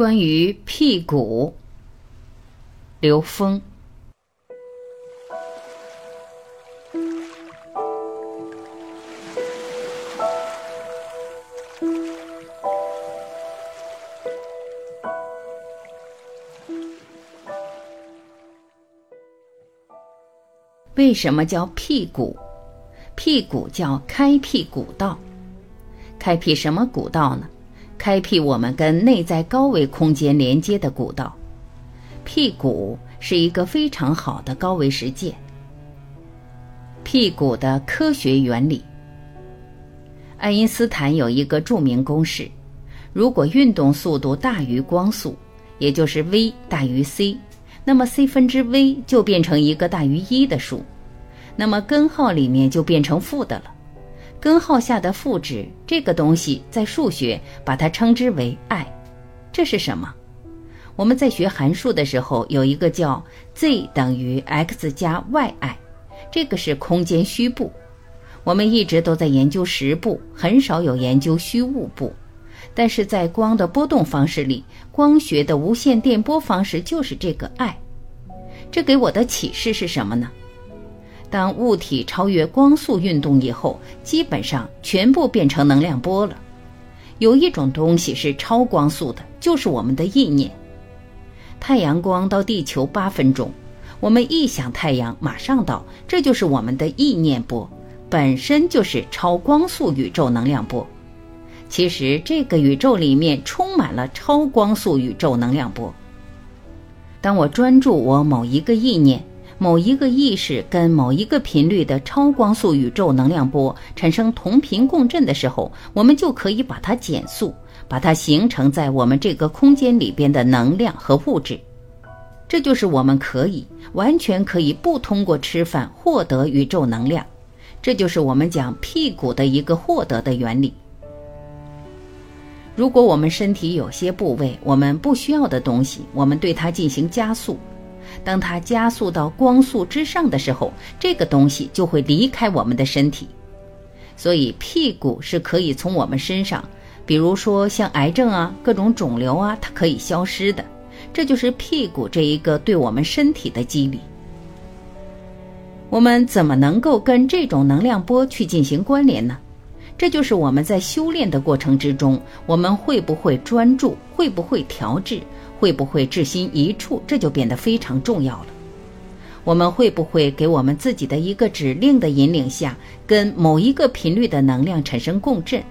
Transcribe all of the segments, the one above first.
关于屁股，刘峰。为什么叫屁股？屁股叫开辟古道，开辟什么古道呢？开辟我们跟内在高维空间连接的古道。屁股是一个非常好的高维实践。屁股的科学原理。爱因斯坦有一个著名公式：如果运动速度大于光速，也就是 v 大于 c，那么 c 分之 v 就变成一个大于一的数，那么根号里面就变成负的了。根号下的负值这个东西，在数学把它称之为 i，这是什么？我们在学函数的时候有一个叫 z 等于 x 加 yi，这个是空间虚部。我们一直都在研究实部，很少有研究虚物部。但是在光的波动方式里，光学的无线电波方式就是这个 i。这给我的启示是什么呢？当物体超越光速运动以后，基本上全部变成能量波了。有一种东西是超光速的，就是我们的意念。太阳光到地球八分钟，我们一想太阳马上到，这就是我们的意念波，本身就是超光速宇宙能量波。其实这个宇宙里面充满了超光速宇宙能量波。当我专注我某一个意念。某一个意识跟某一个频率的超光速宇宙能量波产生同频共振的时候，我们就可以把它减速，把它形成在我们这个空间里边的能量和物质。这就是我们可以完全可以不通过吃饭获得宇宙能量。这就是我们讲屁股的一个获得的原理。如果我们身体有些部位我们不需要的东西，我们对它进行加速。当它加速到光速之上的时候，这个东西就会离开我们的身体。所以屁股是可以从我们身上，比如说像癌症啊、各种肿瘤啊，它可以消失的。这就是屁股这一个对我们身体的激励。我们怎么能够跟这种能量波去进行关联呢？这就是我们在修炼的过程之中，我们会不会专注，会不会调制。会不会置心一处，这就变得非常重要了。我们会不会给我们自己的一个指令的引领下，跟某一个频率的能量产生共振？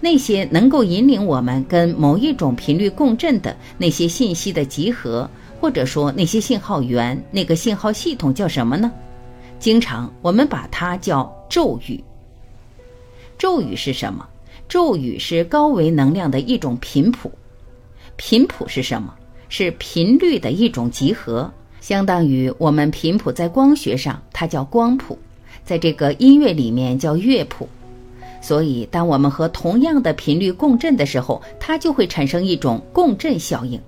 那些能够引领我们跟某一种频率共振的那些信息的集合，或者说那些信号源，那个信号系统叫什么呢？经常我们把它叫咒语。咒语是什么？咒语是高维能量的一种频谱。频谱是什么？是频率的一种集合，相当于我们频谱在光学上，它叫光谱，在这个音乐里面叫乐谱。所以，当我们和同样的频率共振的时候，它就会产生一种共振效应。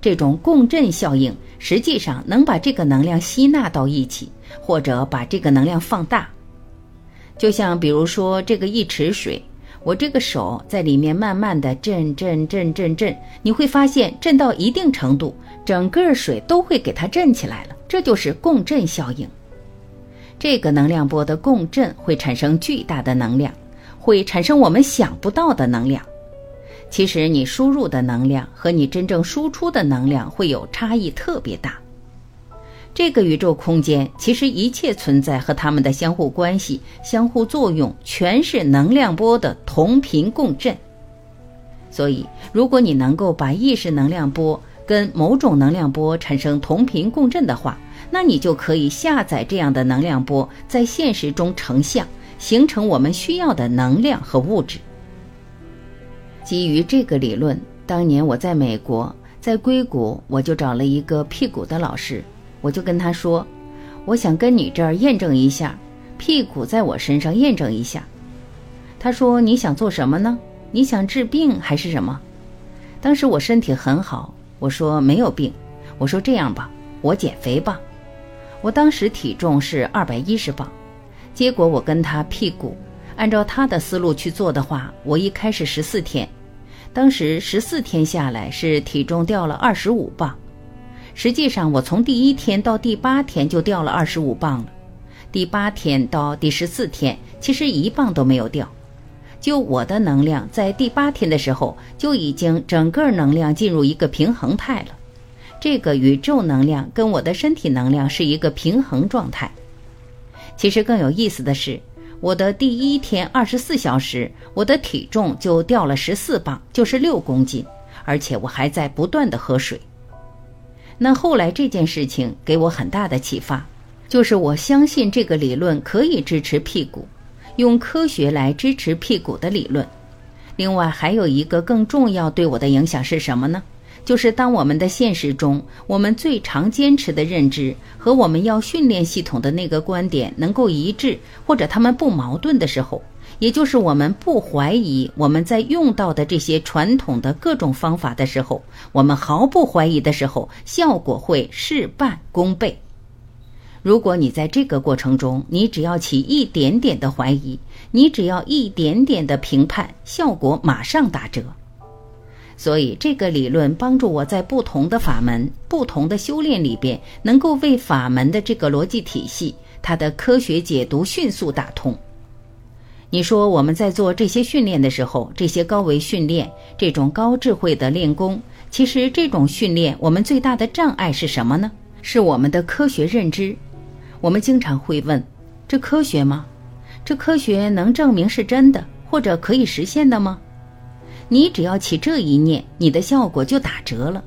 这种共振效应实际上能把这个能量吸纳到一起，或者把这个能量放大。就像比如说这个一池水。我这个手在里面慢慢的震震震震震，你会发现震到一定程度，整个水都会给它震起来了。这就是共振效应。这个能量波的共振会产生巨大的能量，会产生我们想不到的能量。其实你输入的能量和你真正输出的能量会有差异特别大。这个宇宙空间其实一切存在和它们的相互关系、相互作用，全是能量波的同频共振。所以，如果你能够把意识能量波跟某种能量波产生同频共振的话，那你就可以下载这样的能量波，在现实中成像，形成我们需要的能量和物质。基于这个理论，当年我在美国，在硅谷，我就找了一个屁股的老师。我就跟他说：“我想跟你这儿验证一下，屁股在我身上验证一下。”他说：“你想做什么呢？你想治病还是什么？”当时我身体很好，我说没有病。我说这样吧，我减肥吧。我当时体重是二百一十磅，结果我跟他屁股按照他的思路去做的话，我一开始十四天，当时十四天下来是体重掉了二十五磅，实际上我从第一天到第八天就掉了二十五磅了，第八天到第十四天其实一磅都没有掉。就我的能量在第八天的时候就已经整个能量进入一个平衡态了，这个宇宙能量跟我的身体能量是一个平衡状态。其实更有意思的是。我的第一天二十四小时，我的体重就掉了十四磅，就是六公斤，而且我还在不断的喝水。那后来这件事情给我很大的启发，就是我相信这个理论可以支持屁股，用科学来支持屁股的理论。另外还有一个更重要对我的影响是什么呢？就是当我们的现实中，我们最常坚持的认知和我们要训练系统的那个观点能够一致，或者他们不矛盾的时候，也就是我们不怀疑我们在用到的这些传统的各种方法的时候，我们毫不怀疑的时候，效果会事半功倍。如果你在这个过程中，你只要起一点点的怀疑，你只要一点点的评判，效果马上打折。所以，这个理论帮助我在不同的法门、不同的修炼里边，能够为法门的这个逻辑体系、它的科学解读迅速打通。你说我们在做这些训练的时候，这些高维训练、这种高智慧的练功，其实这种训练我们最大的障碍是什么呢？是我们的科学认知。我们经常会问：这科学吗？这科学能证明是真的，或者可以实现的吗？你只要起这一念，你的效果就打折了。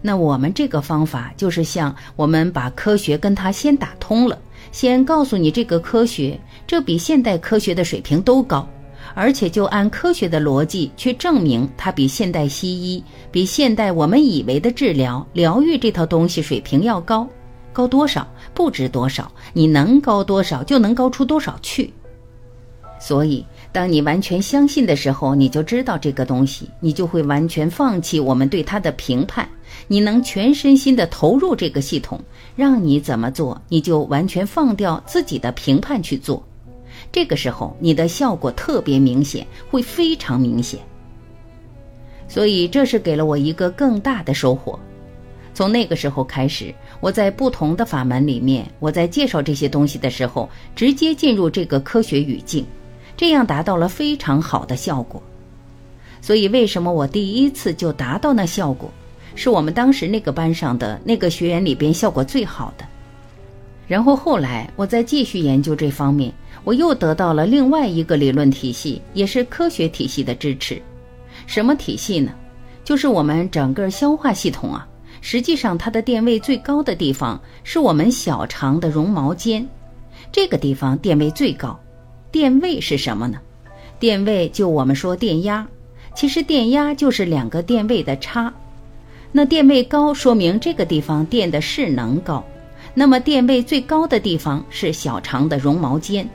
那我们这个方法就是像我们把科学跟它先打通了，先告诉你这个科学，这比现代科学的水平都高，而且就按科学的逻辑去证明它比现代西医、比现代我们以为的治疗疗愈这套东西水平要高，高多少不值多少，你能高多少就能高出多少去。所以。当你完全相信的时候，你就知道这个东西，你就会完全放弃我们对它的评判，你能全身心的投入这个系统，让你怎么做，你就完全放掉自己的评判去做。这个时候，你的效果特别明显，会非常明显。所以，这是给了我一个更大的收获。从那个时候开始，我在不同的法门里面，我在介绍这些东西的时候，直接进入这个科学语境。这样达到了非常好的效果，所以为什么我第一次就达到那效果，是我们当时那个班上的那个学员里边效果最好的。然后后来我再继续研究这方面，我又得到了另外一个理论体系，也是科学体系的支持。什么体系呢？就是我们整个消化系统啊，实际上它的电位最高的地方是我们小肠的绒毛尖，这个地方电位最高。电位是什么呢？电位就我们说电压，其实电压就是两个电位的差。那电位高，说明这个地方电的势能高。那么电位最高的地方是小肠的绒毛尖。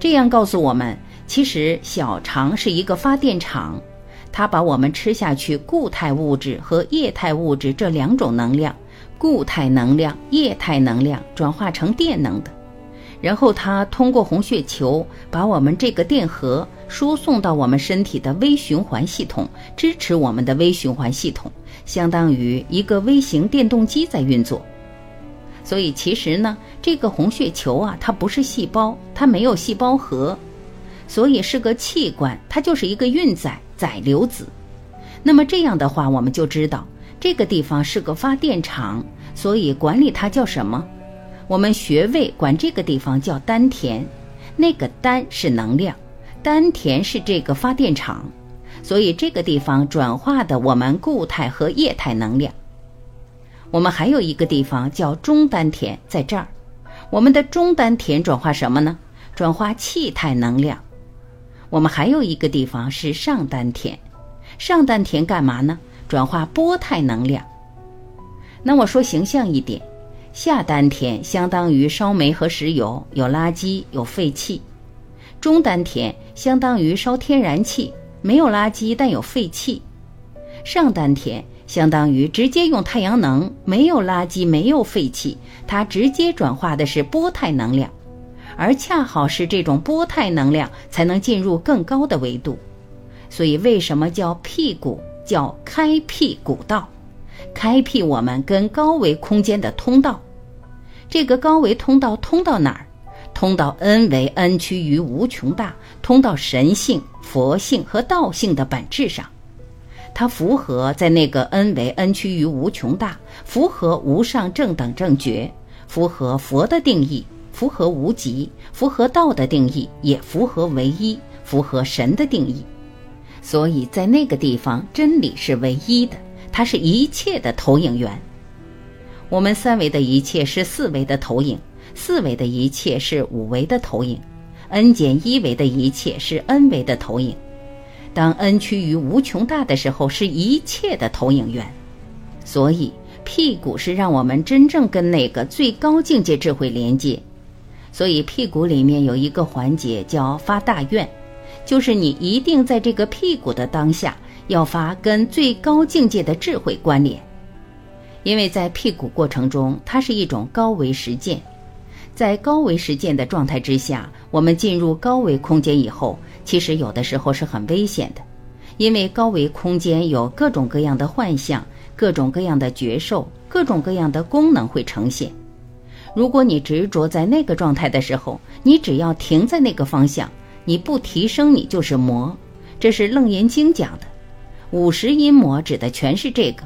这样告诉我们，其实小肠是一个发电厂，它把我们吃下去固态物质和液态物质这两种能量，固态能量、液态能量转化成电能的。然后它通过红血球把我们这个电荷输送到我们身体的微循环系统，支持我们的微循环系统，相当于一个微型电动机在运作。所以其实呢，这个红血球啊，它不是细胞，它没有细胞核，所以是个器官，它就是一个运载载流子。那么这样的话，我们就知道这个地方是个发电厂，所以管理它叫什么？我们穴位管这个地方叫丹田，那个丹是能量，丹田是这个发电厂，所以这个地方转化的我们固态和液态能量。我们还有一个地方叫中丹田，在这儿，我们的中丹田转化什么呢？转化气态能量。我们还有一个地方是上丹田，上丹田干嘛呢？转化波态能量。那我说形象一点。下丹田相当于烧煤和石油，有垃圾有废气；中丹田相当于烧天然气，没有垃圾但有废气；上丹田相当于直接用太阳能，没有垃圾没有废气，它直接转化的是波态能量，而恰好是这种波态能量才能进入更高的维度。所以为什么叫辟谷？叫开辟古道，开辟我们跟高维空间的通道。这个高维通道通到哪儿？通到 n 为 n 趋于无穷大，通到神性、佛性和道性的本质上。它符合在那个 n 为 n 趋于无穷大，符合无上正等正觉，符合佛的定义，符合无极，符合道的定义，也符合唯一，符合神的定义。所以在那个地方，真理是唯一的，它是一切的投影源。我们三维的一切是四维的投影，四维的一切是五维的投影，n 减一维的一切是 n 维的投影。当 n 趋于无穷大的时候，是一切的投影源。所以屁股是让我们真正跟那个最高境界智慧连接。所以屁股里面有一个环节叫发大愿。就是你一定在这个屁股的当下，要发跟最高境界的智慧关联，因为在辟谷过程中，它是一种高维实践，在高维实践的状态之下，我们进入高维空间以后，其实有的时候是很危险的，因为高维空间有各种各样的幻象，各种各样的觉受，各种各样的功能会呈现。如果你执着在那个状态的时候，你只要停在那个方向。你不提升，你就是魔，这是《楞严经》讲的。五十阴魔指的全是这个，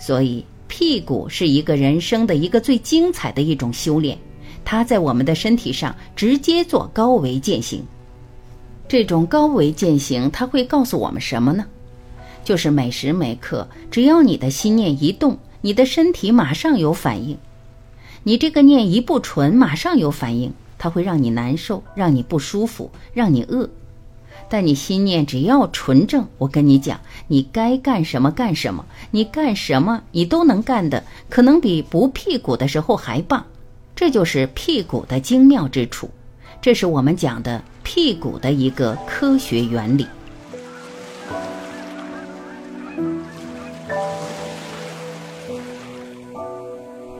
所以屁股是一个人生的一个最精彩的一种修炼，它在我们的身体上直接做高维践行。这种高维践行，它会告诉我们什么呢？就是每时每刻，只要你的心念一动，你的身体马上有反应。你这个念一不纯，马上有反应。它会让你难受，让你不舒服，让你饿。但你心念只要纯正，我跟你讲，你该干什么干什么，你干什么你都能干的，可能比不屁股的时候还棒。这就是屁股的精妙之处，这是我们讲的屁股的一个科学原理。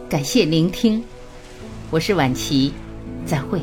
感谢聆听，我是婉琪。再会。